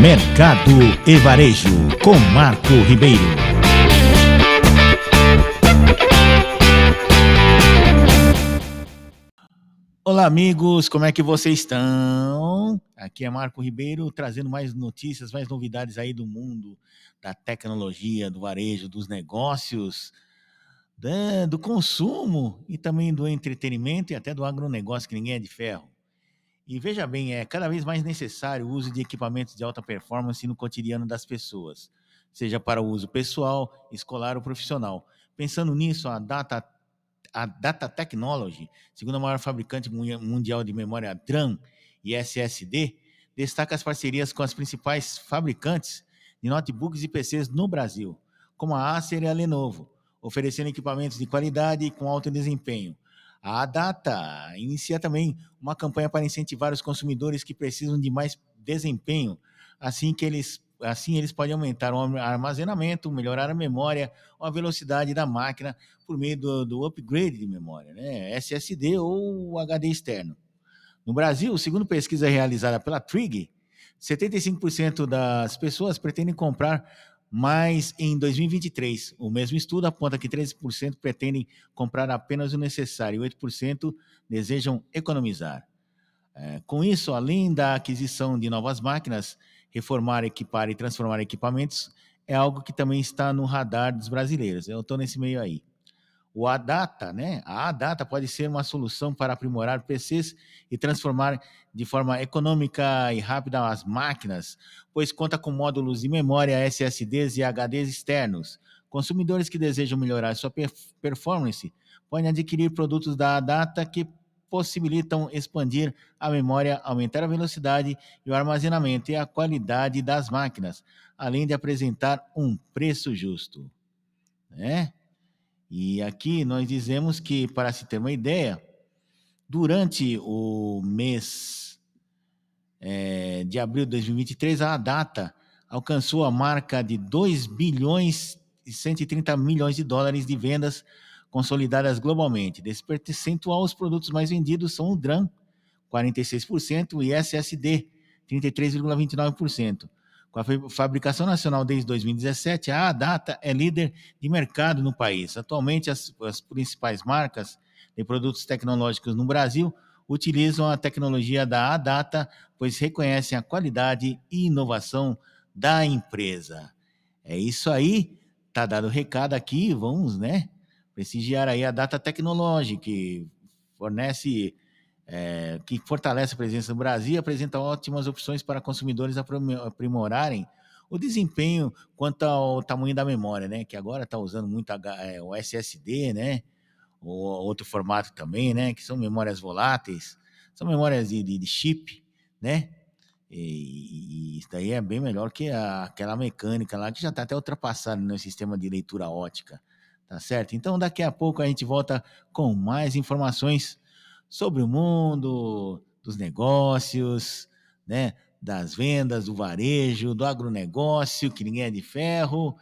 Mercado e Varejo, com Marco Ribeiro. Olá, amigos, como é que vocês estão? Aqui é Marco Ribeiro trazendo mais notícias, mais novidades aí do mundo da tecnologia, do varejo, dos negócios, da- do consumo e também do entretenimento e até do agronegócio, que ninguém é de ferro. E veja bem, é cada vez mais necessário o uso de equipamentos de alta performance no cotidiano das pessoas, seja para o uso pessoal, escolar ou profissional. Pensando nisso, a Data, a Data Technology, segunda maior fabricante mu- mundial de memória DRAM e SSD, destaca as parcerias com as principais fabricantes de notebooks e PCs no Brasil, como a Acer e a Lenovo, oferecendo equipamentos de qualidade e com alto desempenho. A Data inicia também uma campanha para incentivar os consumidores que precisam de mais desempenho, assim que eles assim eles podem aumentar o armazenamento, melhorar a memória ou a velocidade da máquina por meio do, do upgrade de memória, né? SSD ou HD externo. No Brasil, segundo pesquisa realizada pela Trig, 75% das pessoas pretendem comprar mais em 2023. O mesmo estudo aponta que 13% pretendem comprar apenas o necessário e 8% desejam economizar. É, com isso, além da aquisição de novas máquinas, reformar, equipar e transformar equipamentos é algo que também está no radar dos brasileiros. Eu estou nesse meio aí. O ADATA, né? A ADATA pode ser uma solução para aprimorar PCs e transformar de forma econômica e rápida as máquinas, pois conta com módulos de memória SSDs e HDs externos. Consumidores que desejam melhorar sua per- performance podem adquirir produtos da ADATA que possibilitam expandir a memória, aumentar a velocidade e o armazenamento e a qualidade das máquinas, além de apresentar um preço justo. Né? E aqui nós dizemos que, para se ter uma ideia, durante o mês eh, de abril de 2023, a data alcançou a marca de 2 bilhões e 130 milhões de dólares de vendas consolidadas globalmente. Desse percentual, os produtos mais vendidos são o DRAM, 46%, e SSD, 33,29%. Com a fa- fabricação nacional desde 2017, a ADATA é líder de mercado no país. Atualmente, as, as principais marcas de produtos tecnológicos no Brasil utilizam a tecnologia da ADATA, pois reconhecem a qualidade e inovação da empresa. É isso aí, tá dado o recado aqui, vamos, né? Prestigiar aí a Data Technology, que fornece é, que fortalece a presença no Brasil e apresenta ótimas opções para consumidores aprimo- aprimorarem o desempenho quanto ao tamanho da memória, né? Que agora está usando muito é, o SSD, né? Ou outro formato também, né? Que são memórias voláteis, são memórias de, de- de chip, né? E, e isso daí é bem melhor que a- aquela mecânica lá que já está até ultrapassada no sistema de leitura ótica, tá certo? Então daqui a pouco a gente volta com mais informações sobre o mundo dos negócios, né? Das vendas, do varejo, do agronegócio, que ninguém é de ferro,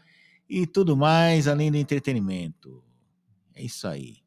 e tudo mais além do entretenimento. É isso aí.